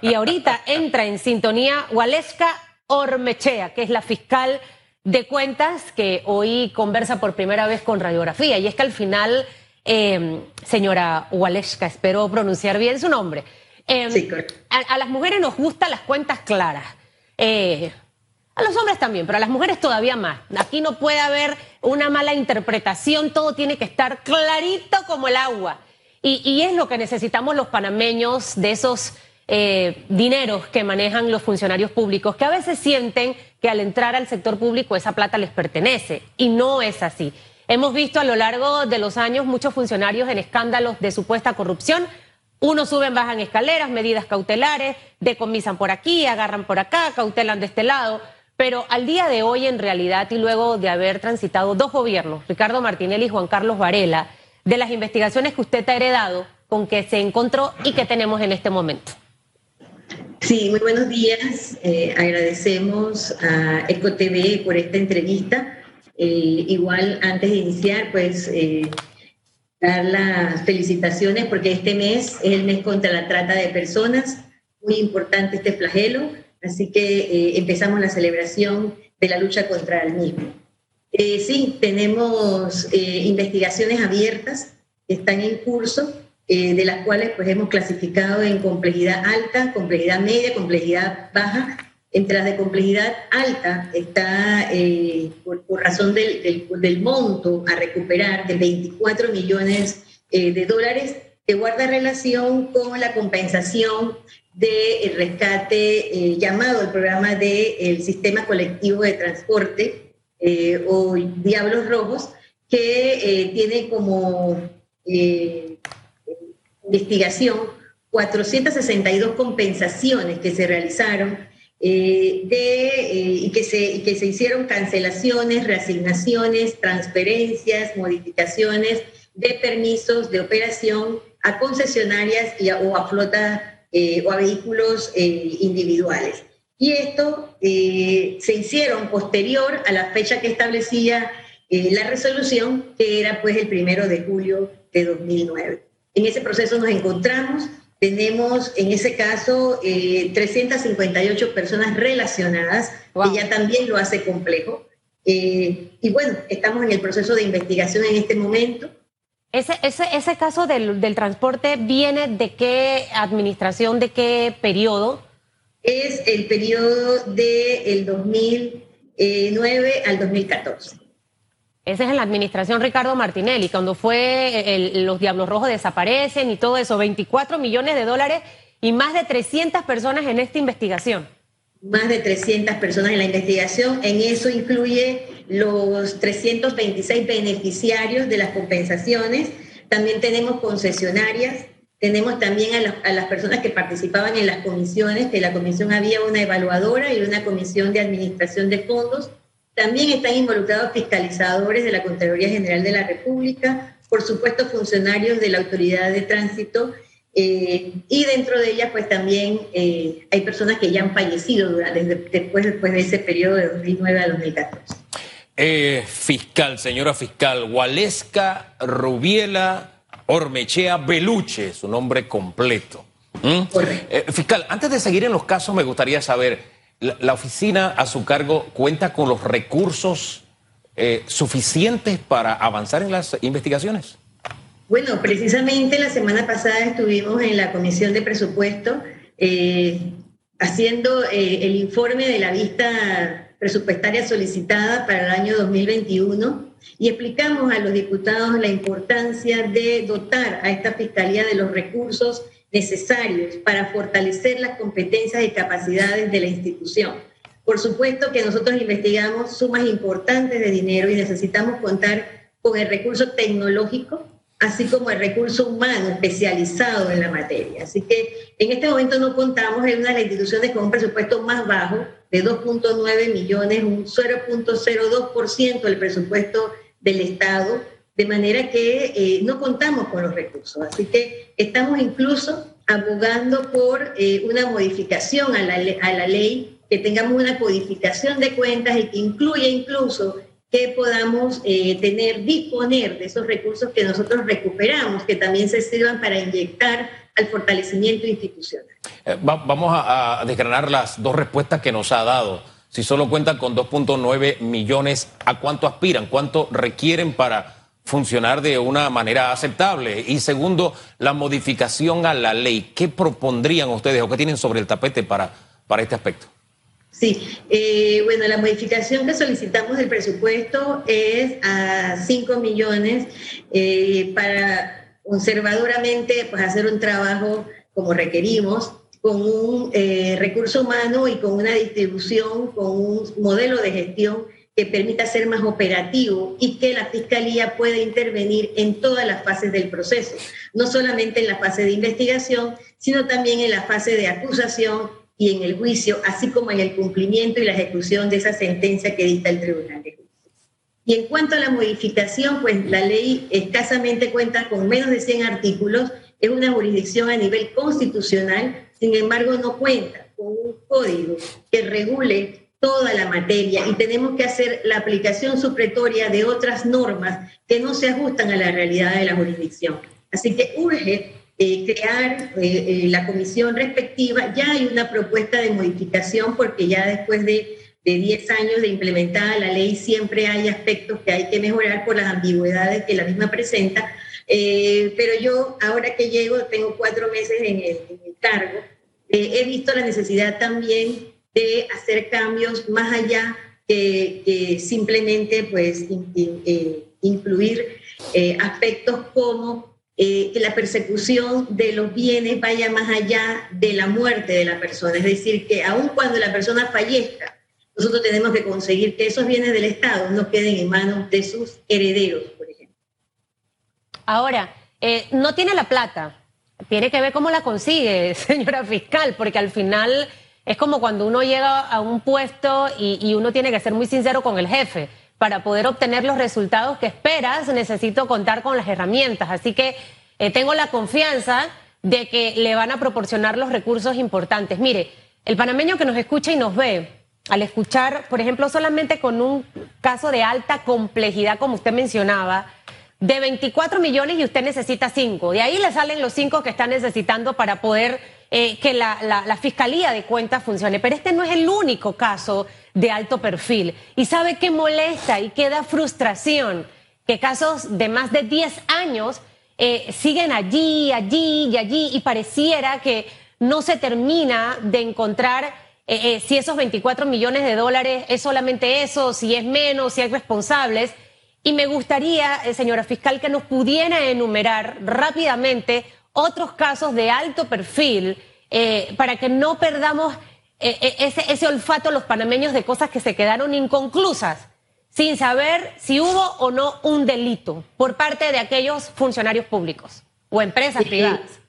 Y ahorita entra en sintonía Waleska Ormechea, que es la fiscal de cuentas que hoy conversa por primera vez con radiografía. Y es que al final, eh, señora Waleska, espero pronunciar bien su nombre. Eh, a, las mujeres nos gustan las cuentas claras. Eh, a los hombres también, pero a las mujeres todavía más. Aquí no puede haber una mala interpretación, todo tiene que estar clarito como el agua. Y, y es lo que necesitamos los panameños de esos eh, dineros que manejan los funcionarios públicos, que a veces sienten que al entrar al sector público esa plata les pertenece. Y no es así. Hemos visto a lo largo de los años muchos funcionarios en escándalos de supuesta corrupción. Unos suben, bajan escaleras, medidas cautelares, decomisan por aquí, agarran por acá, cautelan de este lado. Pero al día de hoy, en realidad, y luego de haber transitado dos gobiernos, Ricardo Martinelli y Juan Carlos Varela, de las investigaciones que usted ha heredado, con que se encontró y que tenemos en este momento. Sí, muy buenos días. Eh, agradecemos a EcoTV por esta entrevista. Eh, igual, antes de iniciar, pues eh, dar las felicitaciones porque este mes es el mes contra la trata de personas. Muy importante este flagelo. Así que empezamos la celebración de la lucha contra el mismo. sí, tenemos investigaciones abiertas que están en curso eh, de las cuales pues hemos clasificado en complejidad alta, complejidad media, complejidad baja. Entre las de complejidad alta está, eh, por, razón del, del, monto a recuperar, de 24 millones eh, de dólares, que guarda relación con la compensación del rescate llamado el programa del Sistema Colectivo de Transporte o Diablos Rojos, que tiene como investigación 462 compensaciones que se realizaron eh, eh, y, que se, que se hicieron cancelaciones, reasignaciones, transferencias, modificaciones de permisos de operación a concesionarias y o a flota eh, o a vehículos individuales. Y esto se hicieron posterior a la fecha que establecía la resolución, que era pues el primero de julio de 2009. En ese proceso nos encontramos. Tenemos en ese caso 358 eh, personas relacionadas, que ya también lo hace complejo. Eh, y bueno, estamos en el proceso de investigación en este momento. Ese, ese, ese caso del, del, transporte viene de qué administración, de qué periodo? Es el periodo del 2009 al 2014. Ese es en la administración Ricardo Martinelli, cuando fue los Diablos Rojos desaparecen y todo eso, 24 millones de dólares y más de 300 personas en esta investigación. Más de 300 personas en la investigación, en eso incluye los 326 beneficiarios de las compensaciones, también tenemos concesionarias, tenemos también a las personas que participaban en las comisiones, que la comisión había una evaluadora y una comisión de administración de fondos, también están involucrados fiscalizadores de la Contraloría General de la República, por supuesto funcionarios de la Autoridad de Tránsito eh, y dentro de ellas pues también eh, hay personas que ya han fallecido durante, después, después de ese periodo de 2009 a 2014. Eh, fiscal, señora fiscal, Waleska Rubiela Ormechea Beluche, su nombre completo. ¿Mm? fiscal, antes de seguir en los casos me gustaría saber, la, oficina a su cargo cuenta con los recursos eh, suficientes para avanzar en las investigaciones? Bueno, precisamente la semana pasada estuvimos en la Comisión de Presupuesto eh, haciendo eh, el informe de la vista presupuestaria solicitada para el año 2021 y explicamos a los diputados la importancia de dotar a esta Fiscalía de los recursos necesarios para fortalecer las competencias y capacidades de la institución. Por supuesto que nosotros investigamos sumas importantes de dinero y necesitamos contar con el recurso tecnológico, así como el recurso humano especializado en la materia. Así que en este momento no contamos en una de las instituciones con un presupuesto más bajo de 2.9 millones, un 0.02% del presupuesto del Estado de manera que eh, no contamos con los recursos. Así que estamos incluso abogando por eh, una modificación a la, a la ley, que tengamos una codificación de cuentas y que incluya incluso que podamos eh, tener, disponer de esos recursos que nosotros recuperamos, que también se sirvan para inyectar al fortalecimiento institucional. Eh, vamos a, desgranar las dos respuestas que nos ha dado. Si solo cuentan con 2.9 millones, ¿a cuánto aspiran? ¿Cuánto requieren para funcionar de una manera aceptable? Y segundo, la modificación a la ley. ¿Qué propondrían ustedes o qué tienen sobre el tapete para, para este aspecto? Sí, eh, bueno, la modificación que solicitamos del presupuesto es a 5 millones eh, para conservadoramente pues, hacer un trabajo como requerimos, con un eh, recurso humano y con una distribución, con un modelo de gestión que permita ser más operativo y que la Fiscalía pueda intervenir en todas las fases del proceso, no solamente en la fase de investigación, sino también en la fase de acusación y en el juicio, así como en el cumplimiento y la ejecución de esa sentencia que dicta el Tribunal de Justicia. Y en cuanto a la modificación, pues la ley escasamente cuenta con menos de 100 artículos, es una jurisdicción a nivel constitucional, sin embargo no cuenta con un código que regule toda la materia y tenemos que hacer la aplicación supletoria de otras normas que no se ajustan a la realidad de la jurisdicción. Así que urge eh, crear eh, eh, la comisión respectiva. Ya hay una propuesta de modificación porque ya después de, de 10 años de implementada la ley siempre hay aspectos que hay que mejorar por las ambigüedades que la misma presenta. pero yo ahora que llego, tengo cuatro meses en el, en el cargo, he visto la necesidad también de hacer cambios más allá que, simplemente pues, eh, incluir eh, aspectos como eh, que la persecución de los bienes vaya más allá de la muerte de la persona. Es decir, que aun cuando la persona fallezca, nosotros tenemos que conseguir que esos bienes del Estado no queden en manos de sus herederos, por ejemplo. Ahora, no tiene la plata. Tiene que ver cómo la consigue, señora fiscal, porque al final es como cuando uno llega a un puesto y, uno tiene que ser muy sincero con el jefe. Para poder obtener los resultados que esperas, necesito contar con las herramientas. Así que eh, tengo la confianza de que le van a proporcionar los recursos importantes. Mire, el panameño que nos escucha y nos ve, al escuchar, por ejemplo, solamente con un caso de alta complejidad, como usted mencionaba, de 24 millones y usted necesita 5. De ahí le salen los 5 que está necesitando para poder eh, que la, Fiscalía de Cuentas funcione. Pero este no es el único caso de alto perfil. Y sabe qué molesta y qué da frustración que casos de más de 10 años eh, siguen allí, allí y allí y pareciera que no se termina de encontrar eh, si esos 24 millones de dólares es solamente eso, si es menos, si hay responsables. Y me gustaría, señora fiscal, que nos pudiera enumerar rápidamente otros casos de alto perfil eh, para que no perdamos eh, eh, ese, ese olfato los panameños de cosas que se quedaron inconclusas, sin saber si hubo o no un delito por parte de aquellos funcionarios públicos o empresas privadas.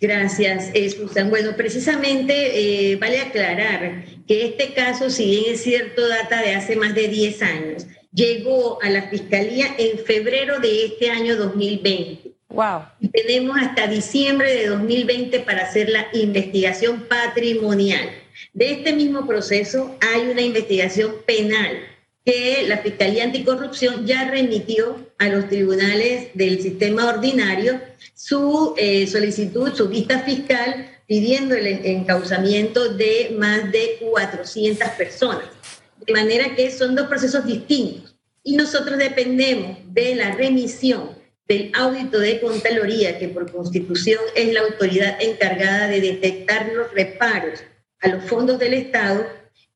Gracias, Susan. Bueno, precisamente vale aclarar que este caso, si bien es cierto, data de hace más de 10 años, llegó a la Fiscalía en febrero de este año 2020. Wow. Tenemos hasta diciembre de 2020 para hacer la investigación patrimonial. De este mismo proceso hay una investigación penal que la Fiscalía Anticorrupción ya remitió a los tribunales del sistema ordinario su eh, solicitud, su vista fiscal, pidiendo el encauzamiento de más de 400 personas. De manera que son dos procesos distintos. Y nosotros dependemos de la remisión del audito de Contraloría, que por constitución es la autoridad encargada de detectar los reparos a los fondos del Estado,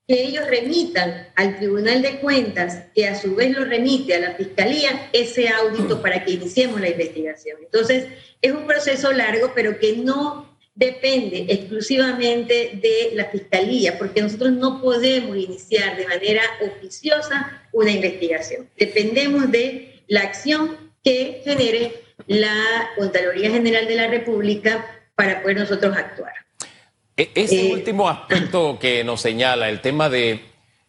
que ellos remitan al Tribunal de Cuentas, que a su vez lo remite a la Fiscalía, ese audito para que iniciemos la investigación. Entonces, es un proceso largo, pero que no depende exclusivamente de la Fiscalía, porque nosotros no podemos iniciar de manera oficiosa una investigación. Dependemos de la acción que genere la Contraloría General de la República para poder nosotros actuar. E-, ese eh, último aspecto que nos señala, el tema de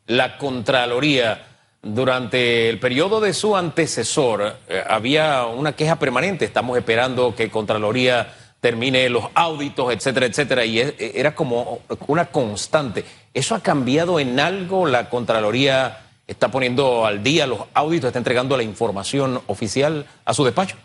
la Contraloría, durante el periodo de su antecesor eh, había una queja permanente, estamos esperando que Contraloría termine los auditos, etcétera, etcétera, y e-, era como una constante. ¿Eso ha cambiado en algo? ¿La Contraloría está poniendo al día los auditos, está entregando la información oficial a su despacho?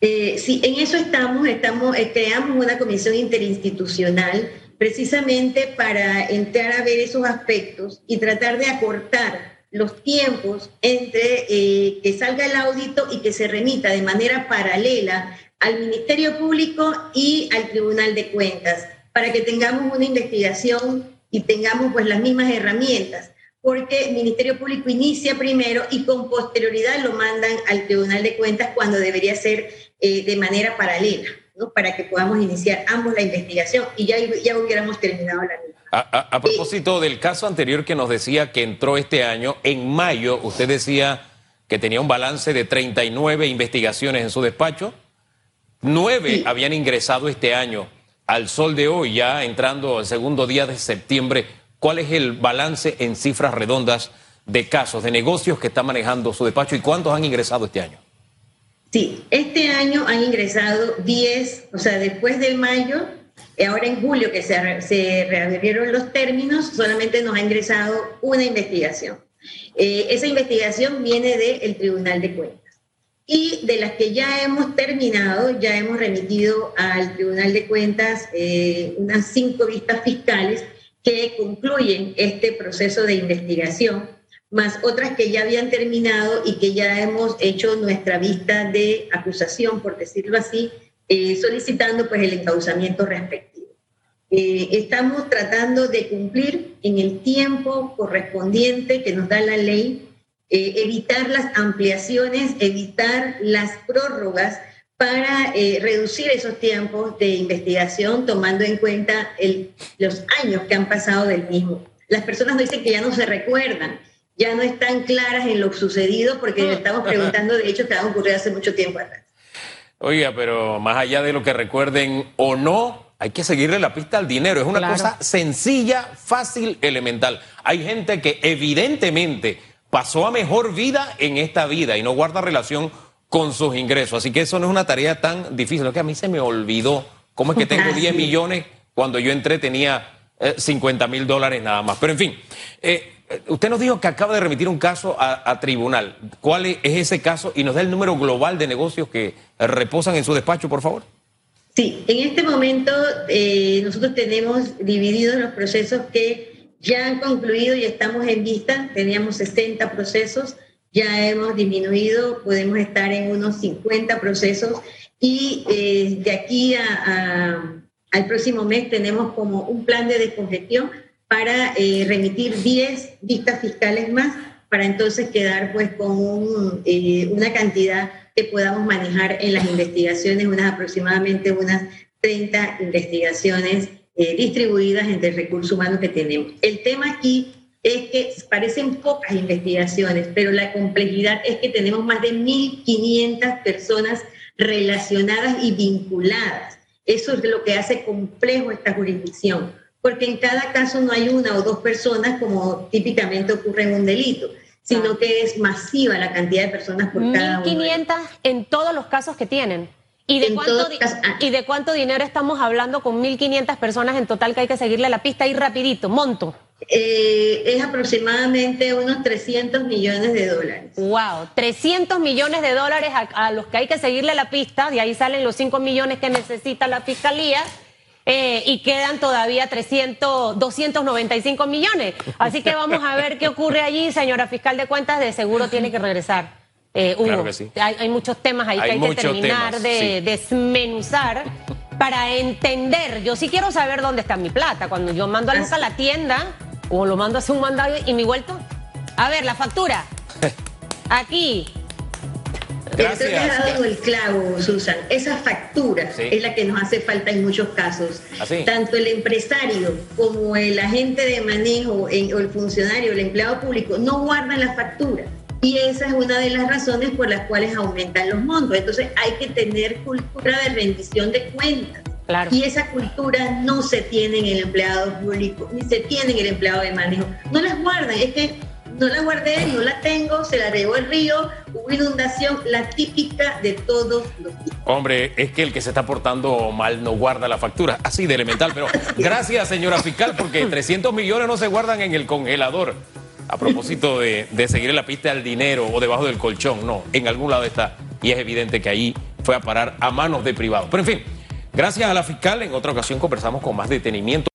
Eh, sí, en eso estamos, estamos eh, creamos una comisión interinstitucional precisamente para entrar a ver esos aspectos y tratar de acortar los tiempos entre eh, que salga el audito y que se remita de manera paralela al Ministerio Público y al Tribunal de Cuentas, para que tengamos una investigación y tengamos pues las mismas herramientas, porque el Ministerio Público inicia primero y con posterioridad lo mandan al Tribunal de Cuentas cuando debería ser eh, de manera paralela, ¿no? para que podamos iniciar ambos la investigación y ya, ya hubiéramos terminado la misma. A, propósito del caso anterior que nos decía que entró este año, en mayo usted decía que tenía un balance de 39 investigaciones en su despacho. Nueve habían ingresado este año. Al sol de hoy, ya entrando al segundo día de septiembre, ¿cuál es el balance en cifras redondas de casos, de negocios que está manejando su despacho y cuántos han ingresado este año? Sí, este año han ingresado 10, o sea, después del mayo, eh, ahora en julio que se, se reabrieron los términos, solamente nos ha ingresado una investigación. Eh, esa investigación viene del Tribunal de Cuentas y de las que ya hemos terminado, ya hemos remitido al Tribunal de Cuentas eh, unas cinco vistas fiscales que concluyen este proceso de investigación, más otras que ya habían terminado y que ya hemos hecho nuestra vista de acusación, por decirlo así, eh, solicitando pues el encauzamiento respectivo. Eh, estamos tratando de cumplir en el tiempo correspondiente que nos da la ley eh, evitar las ampliaciones, evitar las prórrogas para eh, reducir esos tiempos de investigación tomando en cuenta los años que han pasado del mismo. Las personas dicen que ya no se recuerdan, ya no están claras en lo sucedido porque estamos preguntando de hecho que ha ocurrido hace mucho tiempo atrás. Oiga, pero más allá de lo que recuerden o no, hay que seguirle la pista al dinero. Es una cosa sencilla, fácil, elemental. Hay gente que evidentemente pasó a mejor vida en esta vida y no guarda relación con sus ingresos. Así que eso no es una tarea tan difícil. Lo que a mí se me olvidó. ¿Cómo es que tengo 10 millones cuando yo entré tenía 50 eh, mil dólares nada más? Pero en fin, eh, usted nos dijo que acaba de remitir un caso a, tribunal. ¿Cuál es ese caso? Y nos da el número global de negocios que reposan en su despacho, por favor. Sí, en este momento eh, nosotros tenemos divididos los procesos que ya han concluido y estamos en vista, teníamos 60 procesos, ya hemos disminuido, podemos estar en unos 50 procesos y eh, de aquí al próximo mes tenemos como un plan de descongestión para eh, remitir 10 vistas fiscales más para entonces quedar pues con eh, una cantidad que podamos manejar en las investigaciones, unas aproximadamente unas 30 investigaciones eh, distribuidas entre el recurso humano que tenemos. El tema aquí es que parecen pocas investigaciones, pero la complejidad es que tenemos más de 1.500 personas relacionadas y vinculadas. Eso es lo que hace complejo esta jurisdicción, porque en cada caso no hay una o dos personas como típicamente ocurre en un delito, sino que es masiva la cantidad de personas por cada uno. 1.500 en todos los casos que tienen. ¿Y de, cuánto, ah. ¿Y de cuánto dinero estamos hablando con 1.500 personas en total que hay que seguirle la pista y rapidito? Monto. Eh, es aproximadamente unos 300 millones de dólares. Wow, 300 millones de dólares a, los que hay que seguirle la pista, de ahí salen los 5 millones que necesita la fiscalía. Eh, y quedan todavía 300, 295 millones. Así que vamos a ver qué ocurre allí, señora fiscal de cuentas, de seguro tiene que regresar. Eh, hay, muchos temas ahí que hay que terminar de desmenuzar para entender. Yo sí quiero saber dónde está mi plata. Cuando yo mando a a la tienda o lo mando a hacer un mandado y mi vuelto. A ver, la factura. Aquí. Gracias. Creo has dado el clavo, Susan. Esa factura es la que nos hace falta en muchos casos. ¿Ah, Tanto el empresario como el agente de manejo o el funcionario, el empleado público, no guardan la factura. Y esa es una de las razones por las cuales aumentan los montos. Entonces hay que tener cultura de rendición de cuentas. Y esa cultura no se tiene en el empleado público, ni se tiene en el empleado de manejo. No las guardan, es que no la guardé, no la tengo, se la regó el río, hubo inundación, la típica de todos los días. Hombre, es que el que se está portando mal no guarda la factura, así de elemental, pero gracias señora fiscal, porque 300 millones no se guardan en el congelador a propósito de, seguir en la pista del dinero o debajo del colchón, no, en algún lado está. Y es evidente que ahí fue a parar a manos de privados. Pero en fin, gracias a la fiscal, en otra ocasión conversamos con más detenimiento.